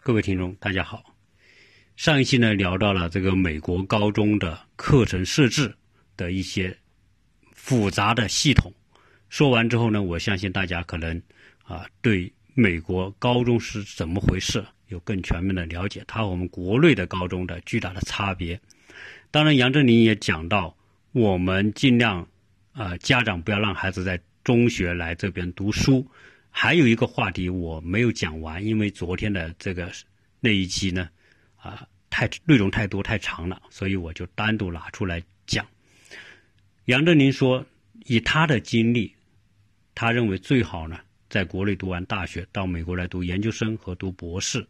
各位听众，大家好。上一期呢聊到了这个美国高中的课程设置的一些复杂的系统。说完之后呢，我相信大家可能啊对美国高中是怎么回事有更全面的了解，它和我们国内的高中的巨大的差别。当然，杨振宁也讲到，我们尽量啊家长不要让孩子在中学来这边读书。还有一个话题我没有讲完，因为昨天的这个那一期呢，啊，太内容太多太长了，所以我就单独拿出来讲。杨振宁说，以他的经历，他认为最好呢，在国内读完大学，到美国来读研究生和读博士。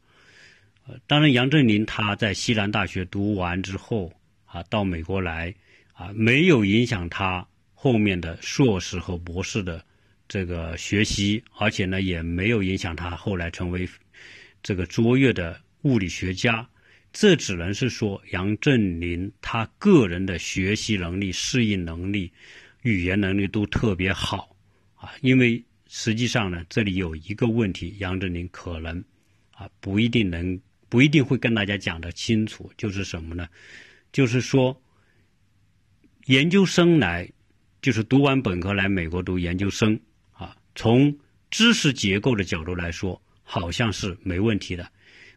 呃，当然，杨振宁他在西南大学读完之后啊，到美国来啊，没有影响他后面的硕士和博士的。这个学习，而且呢，也没有影响他后来成为这个卓越的物理学家。这只能是说杨振宁他个人的学习能力、适应能力、语言能力都特别好啊。因为实际上呢，这里有一个问题，杨振宁可能啊不一定能不一定会跟大家讲得清楚，就是什么呢？就是说研究生来，就是读完本科来美国读研究生。从知识结构的角度来说，好像是没问题的。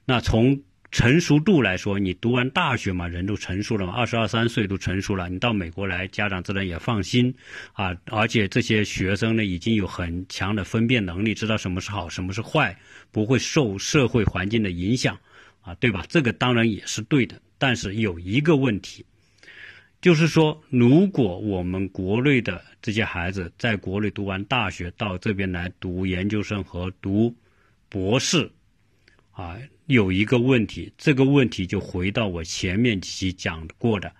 那从成熟度来说，你读完大学嘛，人都成熟了嘛，二十二三岁都成熟了。你到美国来，家长自然也放心啊。而且这些学生呢，已经有很强的分辨能力，知道什么是好，什么是坏，不会受社会环境的影响啊，对吧？这个当然也是对的。但是有一个问题。就是说，如果我们国内的这些孩子在国内读完大学，到这边来读研究生和读博士，啊，有一个问题，这个问题就回到我前面几期讲过的，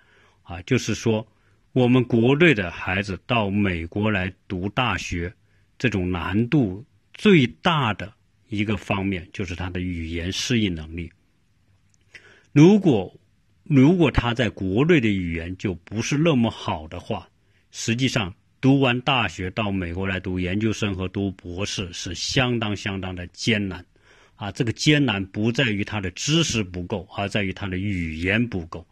啊，就是说，我们国内的孩子到美国来读大学，这种难度最大的一个方面就是他的语言适应能力。如果如果他在国内的语言就不是那么好的话，实际上读完大学到美国来读研究生和读博士是相当相当的艰难，啊，这个艰难不在于他的知识不够，而在于他的语言不够，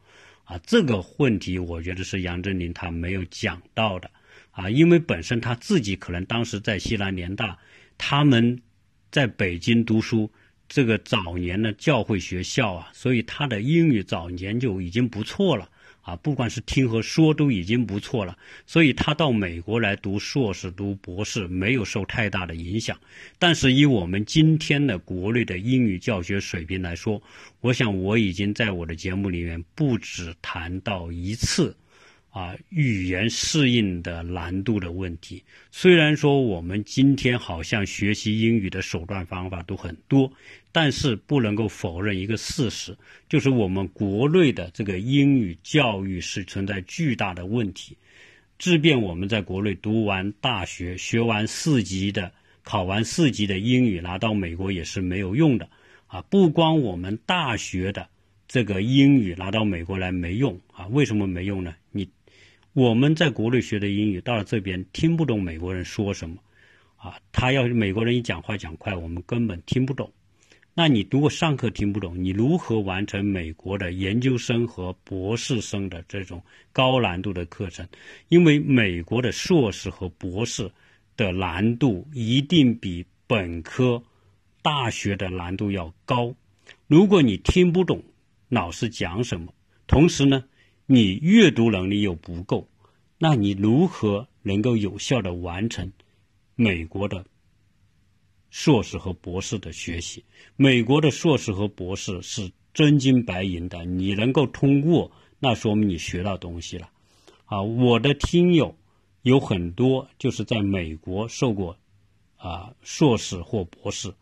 啊，这个问题我觉得是杨振宁他没有讲到的，啊，因为本身他自己可能当时在西南联大，他们在北京读书。这个早年的教会学校啊，所以他的英语早年就已经不错了啊，不管是听和说都已经不错了。所以他到美国来读硕士、读博士没有受太大的影响。但是以我们今天的国内的英语教学水平来说，我想我已经在我的节目里面不止谈到一次。啊，语言适应的难度的问题。虽然说我们今天好像学习英语的手段方法都很多，但是不能够否认一个事实，就是我们国内的这个英语教育是存在巨大的问题。即便我们在国内读完大学，学完四级的，考完四级的英语，拿到美国也是没有用的。啊，不光我们大学的这个英语拿到美国来没用啊，为什么没用呢？你。我们在国内学的英语，到了这边听不懂美国人说什么，啊，他要是美国人一讲话讲快，我们根本听不懂。那你如果上课听不懂，你如何完成美国的研究生和博士生的这种高难度的课程？因为美国的硕士和博士的难度一定比本科、大学的难度要高。如果你听不懂老师讲什么，同时呢？你阅读能力又不够，那你如何能够有效的完成美国的硕士和博士的学习？美国的硕士和博士是真金白银的，你能够通过，那说明你学到东西了。啊，我的听友有很多就是在美国受过啊硕士或博士，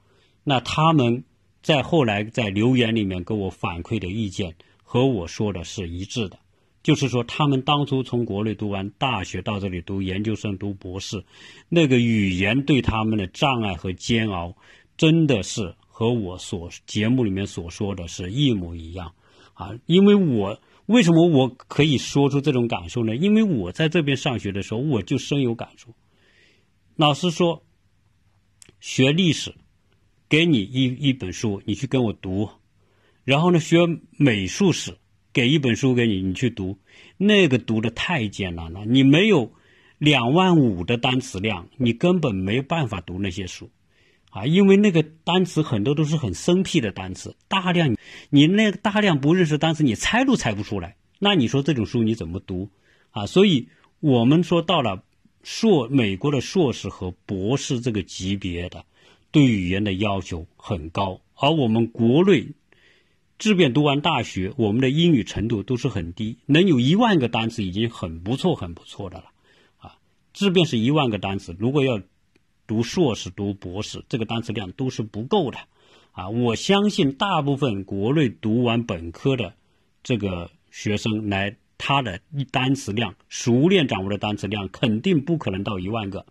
那他们在后来在留言里面给我反馈的意见和我说的是一致的。就是说，他们当初从国内读完大学到这里读研究生、读博士，那个语言对他们的障碍和煎熬，真的是和我所节目里面所说的是一模一样啊！因为我为什么我可以说出这种感受呢？因为我在这边上学的时候，我就深有感触。老师说，学历史给你一一本书，你去跟我读，然后呢，学美术史，给一本书给你，你去读，那个读的太艰难了，你没有两万五的单词量，你根本没办法读那些书，啊，因为那个单词很多都是很生僻的单词，大量你那个大量不认识单词，你猜都猜不出来，那你说这种书你怎么读？啊，所以我们说到了硕美国的硕士和博士这个级别的，对语言的要求很高，而我们国内，即便读完大学，我们的英语程度都是很低，能有一万个单词已经很不错、很不错的了。啊，即便是一万个单词，如果要读硕士、读博士，这个单词量都是不够的。啊，我相信大部分国内读完本科的这个学生来。他的单词量，熟练掌握的单词量肯定不可能到一万个，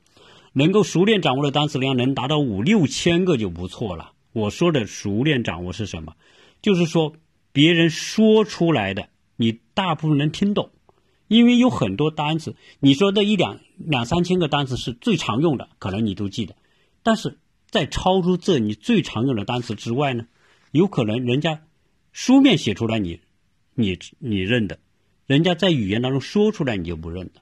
能够熟练掌握的单词量能达到五六千个就不错了。我说的熟练掌握是什么？就是说别人说出来的，你大部分能听懂，因为有很多单词，你说的一两两三千个单词是最常用的，可能你都记得，但是在超出这你最常用的单词之外呢，有可能人家书面写出来你你你认得。人家在语言当中说出来，你就不认得。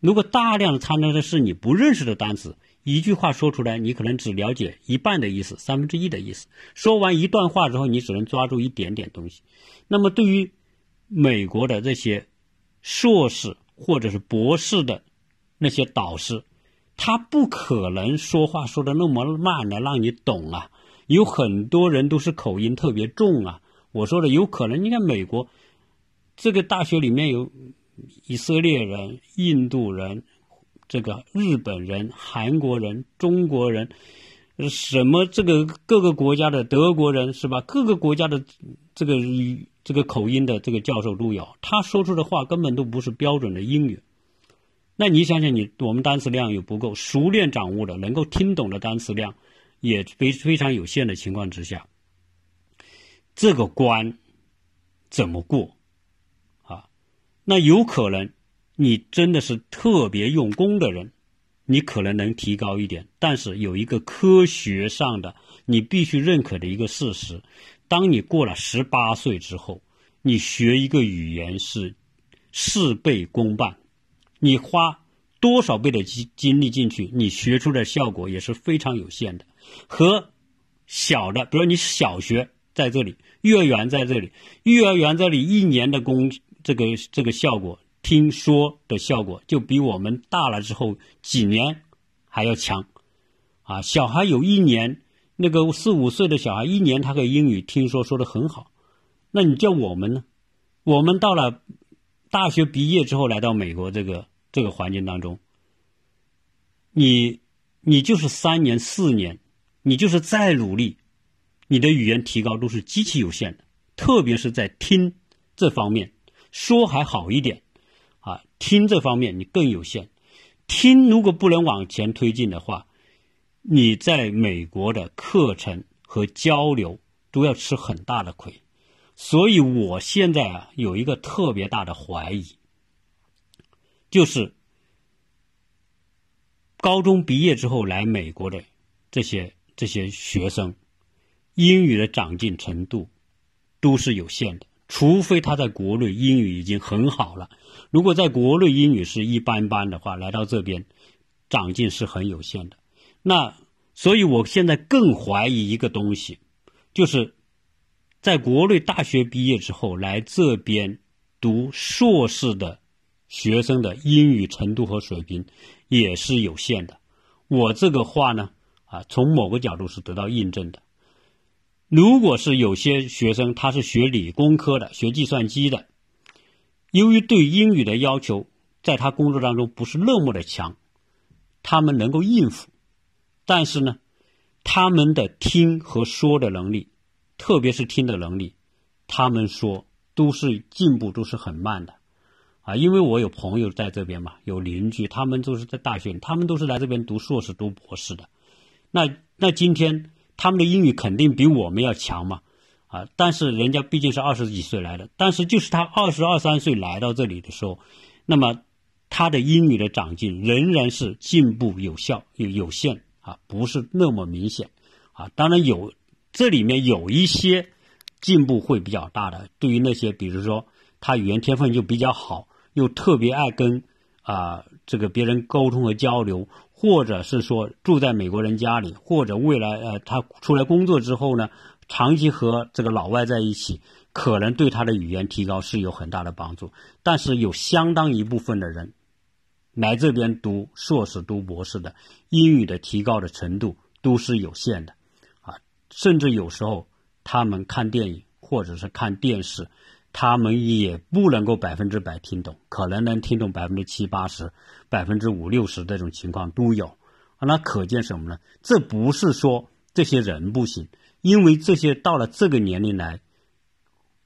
如果大量的掺杂的是你不认识的单词，一句话说出来，你可能只了解一半的意思，三分之一的意思。说完一段话之后，你只能抓住一点点东西。那么，对于美国的这些硕士或者是博士的那些导师，他不可能说话说的那么慢的让你懂啊。有很多人都是口音特别重啊。我说的有可能，你看美国。这个大学里面有以色列人、印度人、这个日本人、韩国人、中国人，什么这个各个国家的德国人是吧？各个国家的这个这个口音的这个教授都有，他说出的话根本都不是标准的英语。那你想想，你我们单词量又不够，熟练掌握的、能够听懂的单词量也非非常有限的情况之下，这个关怎么过啊？那有可能，你真的是特别用功的人，你可能能提高一点。但是有一个科学上的你必须认可的一个事实：当你过了十八岁之后，你学一个语言是事倍功半，你花多少倍的精精力进去，你学出的效果也是非常有限的。和小的，比如你小学在这里，幼儿园在这里，幼儿园这里一年的功。这个这个效果，听说的效果就比我们大了之后几年还要强，啊，小孩有一年，那个四五岁的小孩一年他的英语听说说的很好，那你叫我们呢？我们到了大学毕业之后来到美国这个这个环境当中，你你就是三年四年，你就是再努力，你的语言提高都是极其有限的，特别是在听这方面。说还好一点，听这方面你更有限。听如果不能往前推进的话，你在美国的课程和交流都要吃很大的亏。所以我现在啊有一个特别大的怀疑，就是高中毕业之后来美国的这些这些学生，英语的长进程度都是有限的。除非他在国内英语已经很好了，如果在国内英语是一般般的话，来到这边，长进是很有限的。那所以，我现在更怀疑一个东西，就是在国内大学毕业之后来这边读硕士的学生的英语程度和水平也是有限的。我这个话呢，啊，从某个角度是得到印证的。如果是有些学生他是学理工科的，学计算机的，由于对英语的要求在他工作当中不是那么的强，他们能够应付，但是呢，他们的听和说的能力，特别是听的能力，他们说都是进步都是很慢的，啊，因为我有朋友在这边嘛，有邻居，他们都是在大学，他们都是来这边读硕士、读博士的，那那今天。他们的英语肯定比我们要强嘛，啊！但是人家毕竟是二十几岁来的，但是就是他二十二三岁来到这里的时候，那么他的英语的长进仍然是进步有效有有限啊，不是那么明显啊，当然有这里面有一些进步会比较大的，对于那些比如说他语言天分就比较好，又特别爱跟啊这个别人沟通和交流，或者是说住在美国人家里，或者未来呃他出来工作之后呢，长期和这个老外在一起，可能对他的语言提高是有很大的帮助。但是有相当一部分的人来这边读硕士、读博士的，英语的提高的程度都是有限的。啊甚至有时候，他们看电影或者是看电视，他们也不能够百分之百听懂，可能能听懂百分之七八十、百分之五六十这种情况都有。那可见什么呢？这不是说这些人不行，因为这些到了这个年龄来，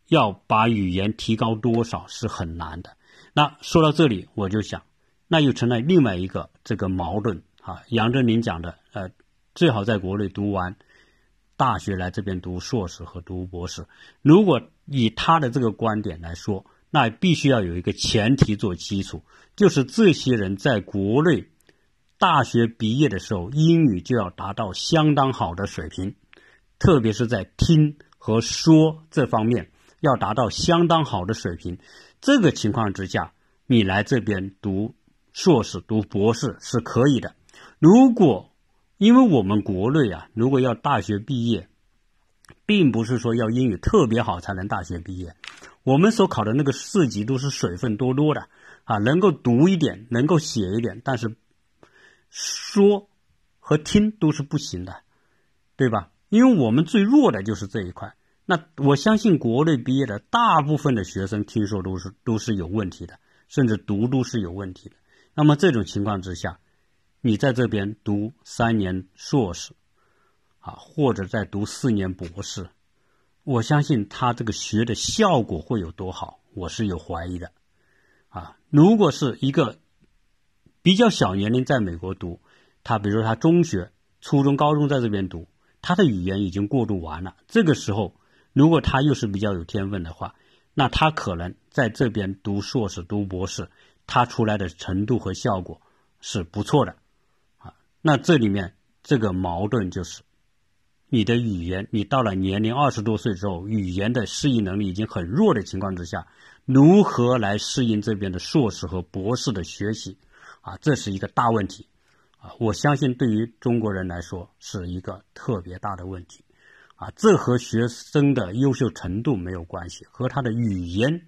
要把语言提高多少是很难的。那说到这里，我就想，那又成了另外一个这个矛盾啊。杨振宁讲的，呃，最好在国内读完。大学来这边读硕士和读博士，如果以他的这个观点来说，那必须要有一个前提做基础，就是这些人在国内大学毕业的时候，英语就要达到相当好的水平，特别是在听和说这方面要达到相当好的水平。这个情况之下，你来这边读硕士、读博士是可以的。如果因为我们国内啊，如果要大学毕业，并不是说要英语特别好才能大学毕业。我们所考的那个四级都是水分多多的啊，能够读一点，能够写一点，但是说和听都是不行的，对吧？因为我们最弱的就是这一块。那我相信国内毕业的大部分的学生，听说都是都是有问题的，甚至读都是有问题的。那么这种情况之下，你在这边读三年硕士，啊，或者再读四年博士，我相信他这个学的效果会有多好，我是有怀疑的，啊，如果是一个比较小年龄在美国读，他比如说他中学、初中、高中在这边读，他的语言已经过渡完了，这个时候如果他又是比较有天分的话，那他可能在这边读硕士、读博士，他出来的程度和效果是不错的。那这里面这个矛盾就是，你的语言，你到了年龄二十多岁之后，语言的适应能力已经很弱的情况之下，如何来适应这边的硕士和博士的学习？啊，这是一个大问题，啊，我相信对于中国人来说是一个特别大的问题，啊，这和学生的优秀程度没有关系，和他的语言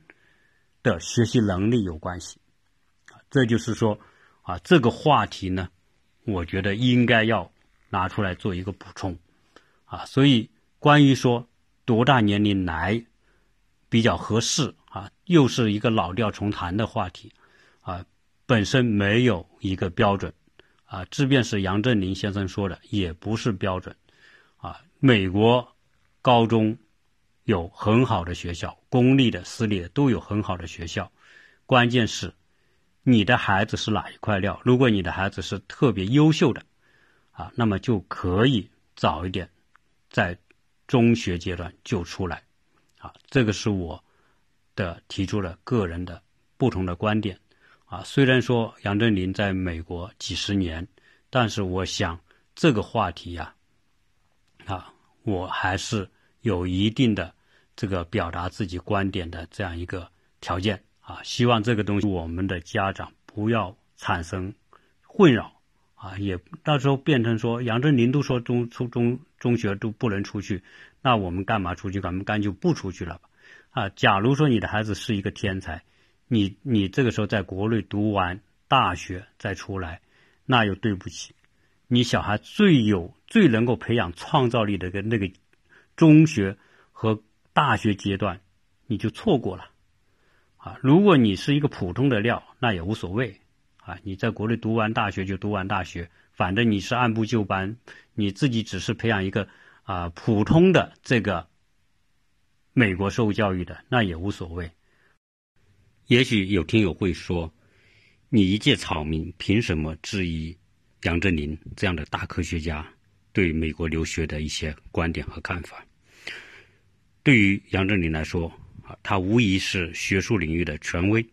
的学习能力有关系，啊，这就是说，啊，这个话题呢。我觉得应该要拿出来做一个补充，啊，所以关于说多大年龄来比较合适啊，又是一个老调重弹的话题，啊，本身没有一个标准，啊，即便是杨振宁先生说的也不是标准，啊，美国高中有很好的学校，公立的、私立的都有很好的学校，关键是。你的孩子是哪一块料？如果你的孩子是特别优秀的，啊，那么就可以早一点，在中学阶段就出来，啊，这个是我的提出了个人的不同的观点，啊，虽然说杨振宁在美国几十年，但是我想这个话题呀，啊，我还是有一定的这个表达自己观点的这样一个条件。啊，希望这个东西我们的家长不要产生混扰啊，也到时候变成说杨振宁都说中初中中学都不能出去，那我们干嘛出去？咱们干脆不出去了吧？啊，假如说你的孩子是一个天才，你你这个时候在国内读完大学再出来，那又对不起，你小孩最有最能够培养创造力的个那个中学和大学阶段，你就错过了。啊，如果你是一个普通的料，那也无所谓，啊，你在国内读完大学就读完大学，反正你是按部就班，你自己只是培养一个啊普通的这个美国受教育的，那也无所谓。也许有听友会说，你一介草民，凭什么质疑杨振宁这样的大科学家对美国留学的一些观点和看法？对于杨振宁来说。啊，他无疑是学术领域的权威，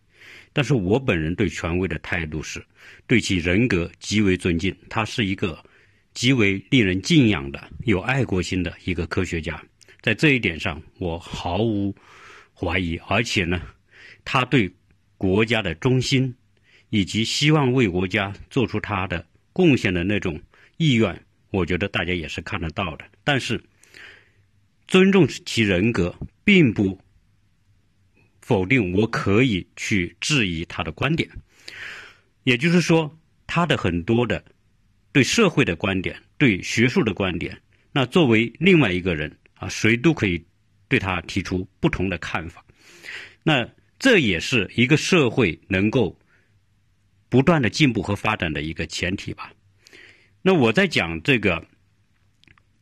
但是我本人对权威的态度是，对其人格极为尊敬。他是一个极为令人敬仰的、有爱国心的一个科学家。在这一点上，我毫无怀疑，而且呢，他对国家的忠心以及希望为国家做出他的贡献的那种意愿，我觉得大家也是看得到的。但是，尊重其人格，并不否定我可以去质疑他的观点。也就是说，他的很多的对社会的观点、对学术的观点，那作为另外一个人啊，谁都可以对他提出不同的看法。那这也是一个社会能够不断的进步和发展的一个前提吧。那我在讲这个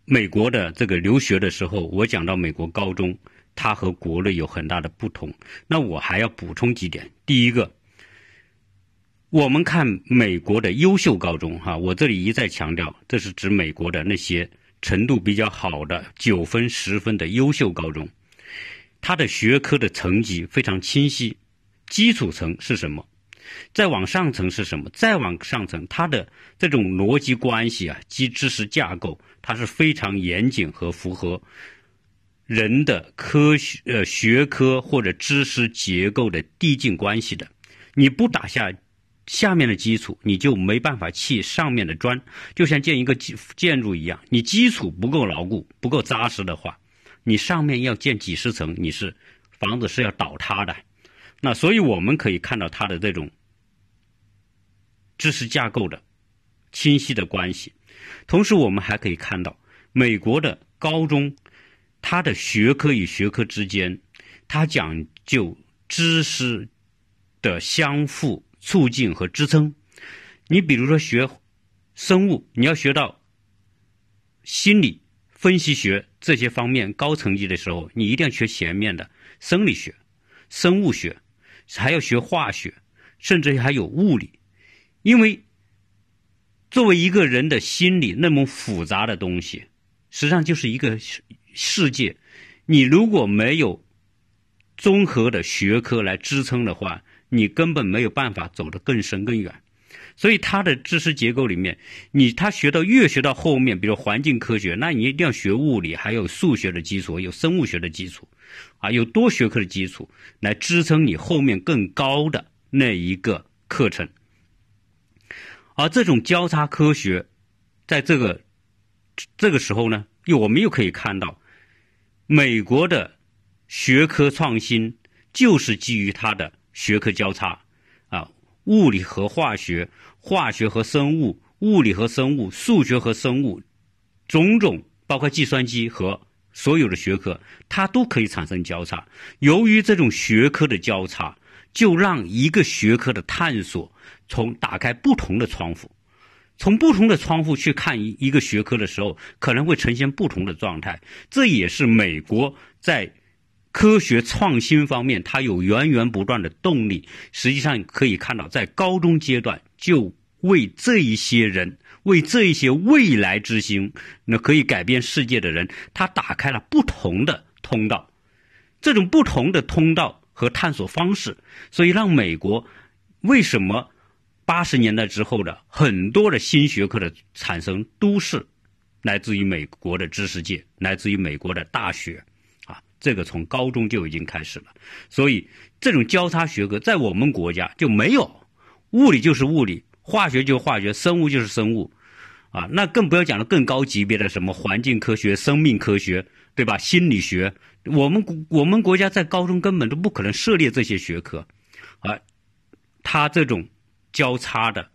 美国的这个留学的时候，我讲到美国高中，它和国内有很大的不同。那我还要补充几点。第一个。我们看美国的优秀高中，哈，我这里一再强调，这是指美国的那些程度比较好的九分、十分的优秀高中，它的学科的层级非常清晰，基础层是什么？再往上层是什么？再往上层，它的这种逻辑关系啊，及知识架构，它是非常严谨和符合人的科学呃学科或者知识结构的递进关系的。你不打下。下面的基础你就没办法砌上面的砖，就像建一个建建筑一样，你基础不够牢固、不够扎实的话，你上面要建几十层，你是房子是要倒塌的。那所以我们可以看到它的这种知识架构的清晰的关系，同时我们还可以看到美国的高中，它的学科与学科之间，它讲究知识的相互。促进和支撑，你比如说学生物，你要学到心理分析学这些方面高层级的时候，你一定要学前面的生理学、生物学，还要学化学，甚至还有物理，因为作为一个人的心理那么复杂的东西，实际上就是一个世界，你如果没有综合的学科来支撑的话。你根本没有办法走得更深更远，所以他的知识结构里面，你他学到越学到后面，比如环境科学，那你一定要学物理，还有数学的基础，有生物学的基础，啊，有多学科的基础来支撑你后面更高的那一个课程。而这种交叉科学，在这个这个时候呢，又我们又可以看到，美国的学科创新就是基于它的。学科交叉，啊，物理和化学，化学和生物，物理和生物，数学和生物，种种包括计算机和所有的学科，它都可以产生交叉。由于这种学科的交叉，就让一个学科的探索从打开不同的窗户，从不同的窗户去看一一个学科的时候，可能会呈现不同的状态。这也是美国在。科学创新方面，它有源源不断的动力。实际上可以看到，在高中阶段就为这一些人，为这一些未来之星，那可以改变世界的人，他打开了不同的通道。这种不同的通道和探索方式，所以让美国为什么八十年代之后的很多的新学科的产生，都是来自于美国的知识界，来自于美国的大学啊。这个从高中就已经开始了，所以这种交叉学科在我们国家就没有，物理就是物理，化学就是化学，生物就是生物，啊，那更不要讲了更高级别的什么环境科学、生命科学，对吧？心理学，我们我们国家在高中根本都不可能涉猎这些学科，啊，他这种交叉的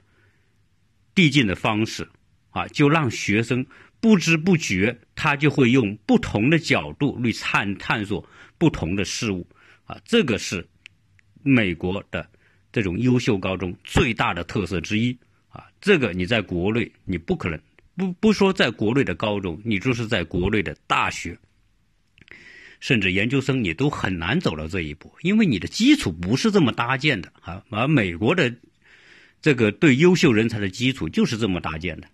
递进的方式，啊，就让学生。不知不觉，他就会用不同的角度去探探索不同的事物，啊，这个是美国的这种优秀高中最大的特色之一，啊，这个你在国内你不可能，不不说在国内的高中，你就是在国内的大学，甚至研究生，你都很难走到这一步，因为你的基础不是这么搭建的，啊，而美国的这个对优秀人才的基础就是这么搭建的。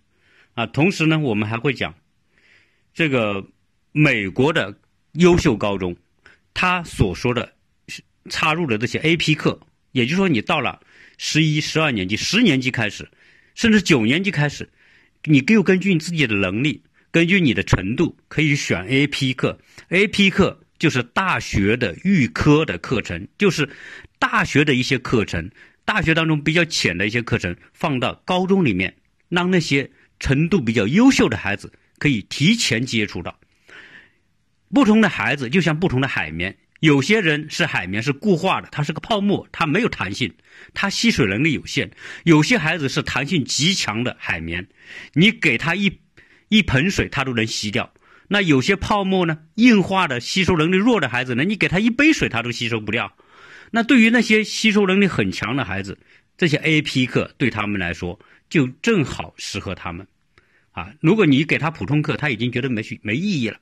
啊，同时呢，我们还会讲这个美国的优秀高中，他所说的插入的这些 AP 课，也就是说，你到了十一、十二年级、十年级开始，甚至九年级开始，你又根据你自己的能力，根据你的程度，可以选 AP 课。AP 课就是大学的预科的课程，就是大学的一些课程，大学当中比较浅的一些课程，放到高中里面，让那些程度比较优秀的孩子可以提前接触到。不同的孩子就像不同的海绵。有些人是海绵，是固化的，它是个泡沫，它没有弹性，它吸水能力有限。有些孩子是弹性极强的海绵，你给他一一盆水，他都能吸掉。那有些泡沫呢，硬化的，吸收能力弱的孩子呢，你给他一杯水，他都吸收不掉。那对于那些吸收能力很强的孩子，这些 AP 课对他们来说就正好适合他们。啊，如果你给他普通课，他已经觉得没没意义了，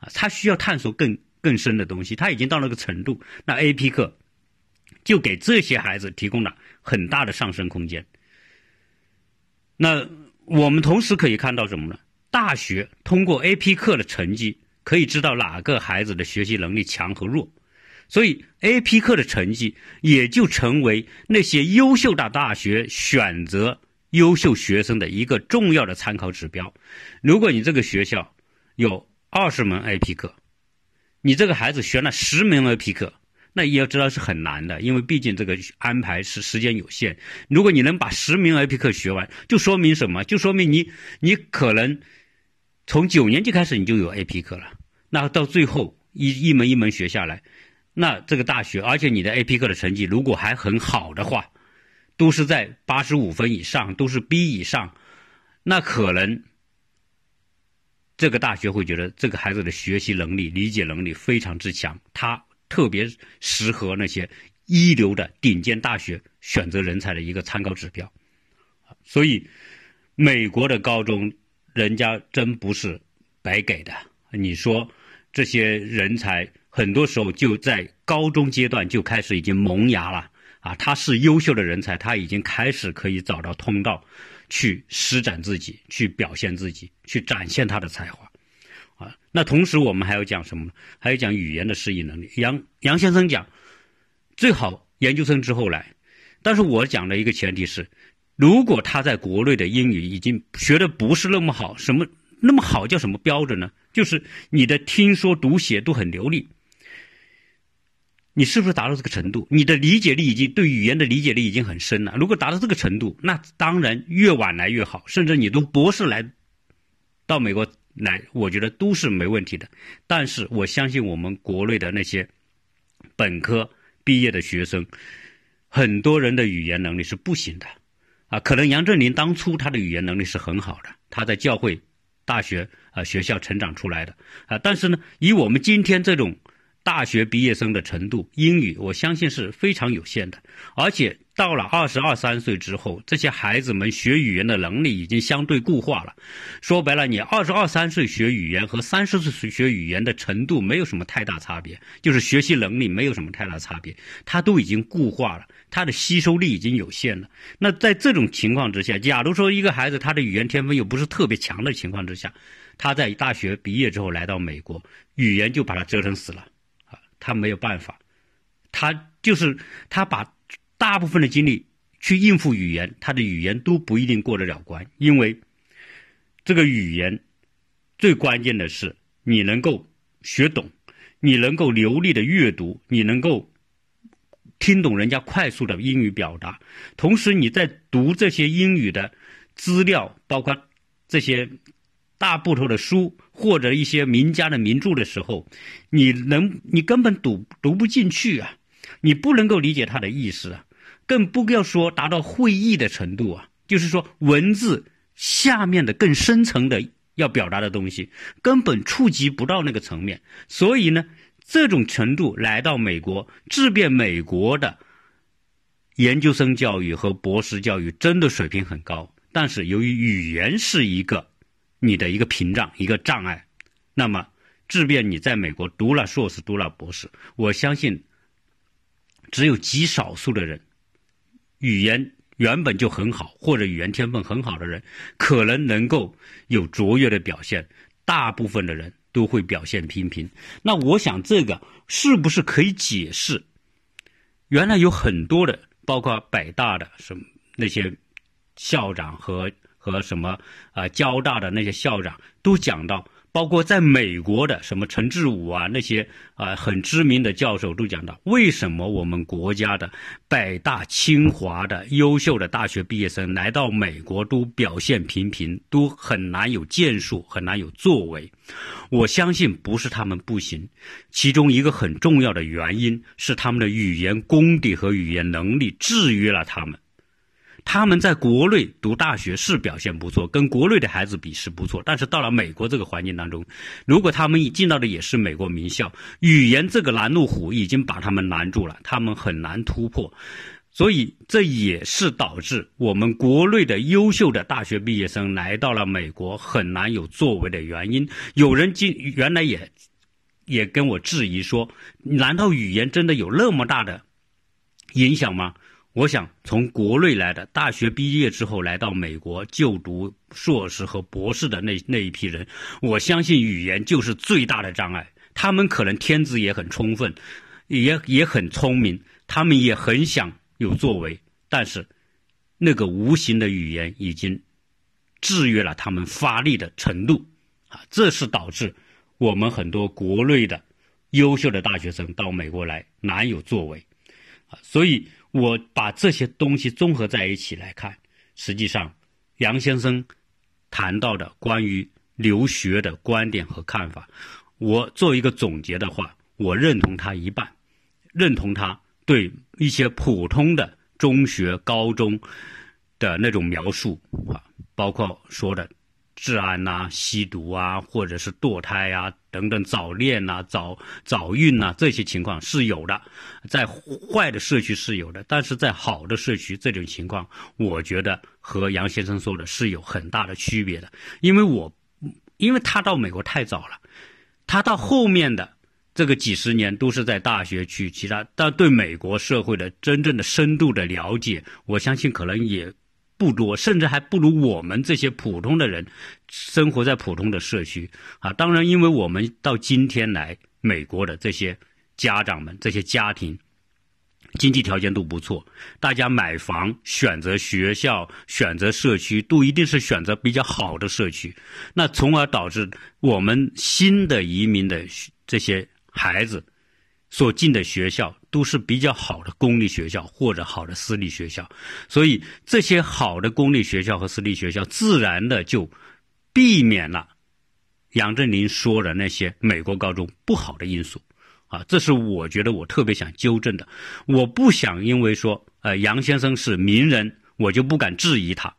啊，他需要探索更。更深的东西，他已经到了个程度，那 AP 课就给这些孩子提供了很大的上升空间。那我们同时可以看到什么呢？大学通过 AP 课的成绩可以知道哪个孩子的学习能力强和弱，所以 AP 课的成绩也就成为那些优秀的大学选择优秀学生的一个重要的参考指标。如果你这个学校有二十门 AP 课，你这个孩子学了十门 AP 课，那也要知道是很难的，因为毕竟这个安排是时间有限。如果你能把十名 AP 课学完，就说明什么？就说明你你可能从九年级开始你就有 AP 课了。那到最后一一门一门学下来，那这个大学，而且你的 AP 课的成绩如果还很好的话，都是在八十五分以上，都是 B 以上，那可能。这个大学会觉得这个孩子的学习能力、理解能力非常之强，他特别适合那些一流的顶尖大学选择人才的一个参考指标。所以，美国的高中人家真不是白给的。你说这些人才很多时候就在高中阶段就开始已经萌芽了啊，他是优秀的人才，他已经开始可以找到通道。去施展自己，去表现自己，去展现他的才华，啊，那同时我们还要讲什么呢？还要讲语言的适应能力。杨杨先生讲，最好研究生之后来，但是我讲的一个前提是，如果他在国内的英语已经学的不是那么好，什么那么好叫什么标准呢？就是你的听说读写都很流利。你是不是达到这个程度？你的理解力已经对语言的理解力已经很深了。如果达到这个程度，那当然越晚来越好。甚至你读博士来到美国来，我觉得都是没问题的。但是我相信我们国内的那些本科毕业的学生，很多人的语言能力是不行的啊。可能杨振宁当初他的语言能力是很好的，他在教会、大学啊学校成长出来的啊。但是呢，以我们今天这种。大学毕业生的程度，英语我相信是非常有限的，而且到了二十二三岁之后，这些孩子们学语言的能力已经相对固化了。说白了，你二十二三岁学语言和三十岁学语言的程度没有什么太大差别，就是学习能力没有什么太大差别，它都已经固化了，它的吸收力已经有限了。那在这种情况之下，假如说一个孩子他的语言天分又不是特别强的情况之下，他在大学毕业之后来到美国，语言就把他折腾死了。他没有办法，他就是他把大部分的精力去应付语言，他的语言都不一定过得了关，因为这个语言最关键的是你能够学懂，你能够流利的阅读，你能够听懂人家快速的英语表达，同时你在读这些英语的资料，包括这些。大部头的书或者一些名家的名著的时候，你能你根本读读不进去啊，你不能够理解他的意思啊，更不要说达到会意的程度啊。就是说，文字下面的更深层的要表达的东西，根本触及不到那个层面。所以呢，这种程度来到美国，质变美国的研究生教育和博士教育真的水平很高，但是由于语言是一个。你的一个屏障，一个障碍，那么，即便你在美国读了硕士，读了博士，我相信，只有极少数的人，语言原本就很好，或者语言天分很好的人，可能能够有卓越的表现，大部分的人都会表现平平。那我想，这个是不是可以解释，原来有很多的，包括北大的什么那些校长和。和什么啊交大的那些校长都讲到。包括在美国的什么陈志武啊，那些啊很知名的教授都讲到，为什么我们国家的北大、清华的优秀的大学毕业生来到美国都表现平平，都很难有建树，很难有作为。我相信不是他们不行，其中一个很重要的原因是他们的语言功底和语言能力制约了他们。他们在国内读大学是表现不错，跟国内的孩子比是不错。但是到了美国这个环境当中，如果他们进到的也是美国名校，语言这个拦路虎已经把他们拦住了，他们很难突破。所以这也是导致我们国内的优秀的大学毕业生来到了美国很难有作为的原因。有人进原来也也跟我质疑说，难道语言真的有那么大的影响吗？我想从国内来的大学毕业之后来到美国就读硕士和博士的那那一批人，我相信语言就是最大的障碍。他们可能天资也很充分，也也很聪明，他们也很想有作为，但是那个无形的语言已经制约了他们发力的程度啊！这是导致我们很多国内的优秀的大学生到美国来难有作为啊！所以。我把这些东西综合在一起来看，实际上，杨先生谈到的关于留学的观点和看法，我做一个总结的话，我认同他一半，认同他对一些普通的中学、高中的那种描述啊，包括说的。治安呐，吸毒啊，或者是堕胎啊，等等，早恋呐，早早孕呐，这些情况是有的，在坏的社区是有的，但是在好的社区，这种情况，我觉得和杨先生说的是有很大的区别的。因为我，因为他到美国太早了，他到后面的这个几十年都是在大学去，其他但对美国社会的真正的深度的了解，我相信可能也。不多，甚至还不如我们这些普通的人生活在普通的社区啊。当然，因为我们到今天来美国的这些家长们、这些家庭经济条件都不错，大家买房、选择学校、选择社区都一定是选择比较好的社区，那从而导致我们新的移民的这些孩子。所进的学校都是比较好的公立学校或者好的私立学校，所以这些好的公立学校和私立学校自然的就避免了杨振宁说的那些美国高中不好的因素啊，这是我觉得我特别想纠正的。我不想因为说呃杨先生是名人，我就不敢质疑他，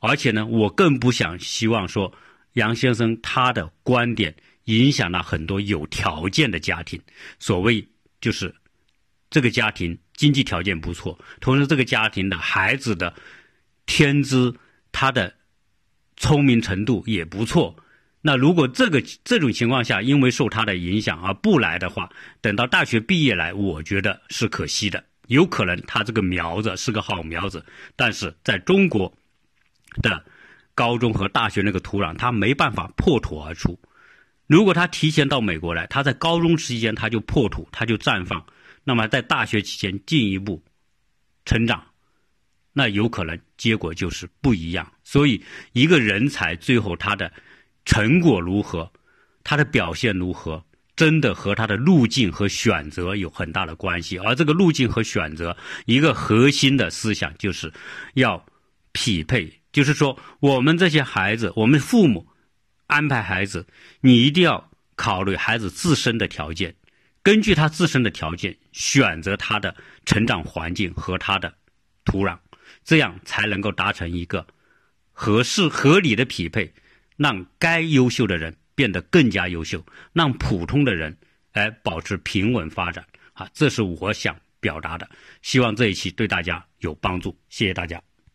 而且呢，我更不想希望说杨先生他的观点。影响了很多有条件的家庭，所谓就是这个家庭经济条件不错，同时这个家庭的孩子的天资、他的聪明程度也不错。那如果这个这种情况下，因为受他的影响而不来的话，等到大学毕业来，我觉得是可惜的。有可能他这个苗子是个好苗子，但是在中国的高中和大学那个土壤，他没办法破土而出。如果他提前到美国来，他在高中期间他就破土，他就绽放，那么在大学期间进一步成长，那有可能结果就是不一样。所以，一个人才最后他的成果如何，他的表现如何，真的和他的路径和选择有很大的关系。而这个路径和选择，一个核心的思想就是要匹配，就是说我们这些孩子，我们父母。安排孩子，你一定要考虑孩子自身的条件，根据他自身的条件选择他的成长环境和他的土壤，这样才能够达成一个合适合理的匹配，让该优秀的人变得更加优秀，让普通的人来保持平稳发展。啊，这是我想表达的，希望这一期对大家有帮助，谢谢大家。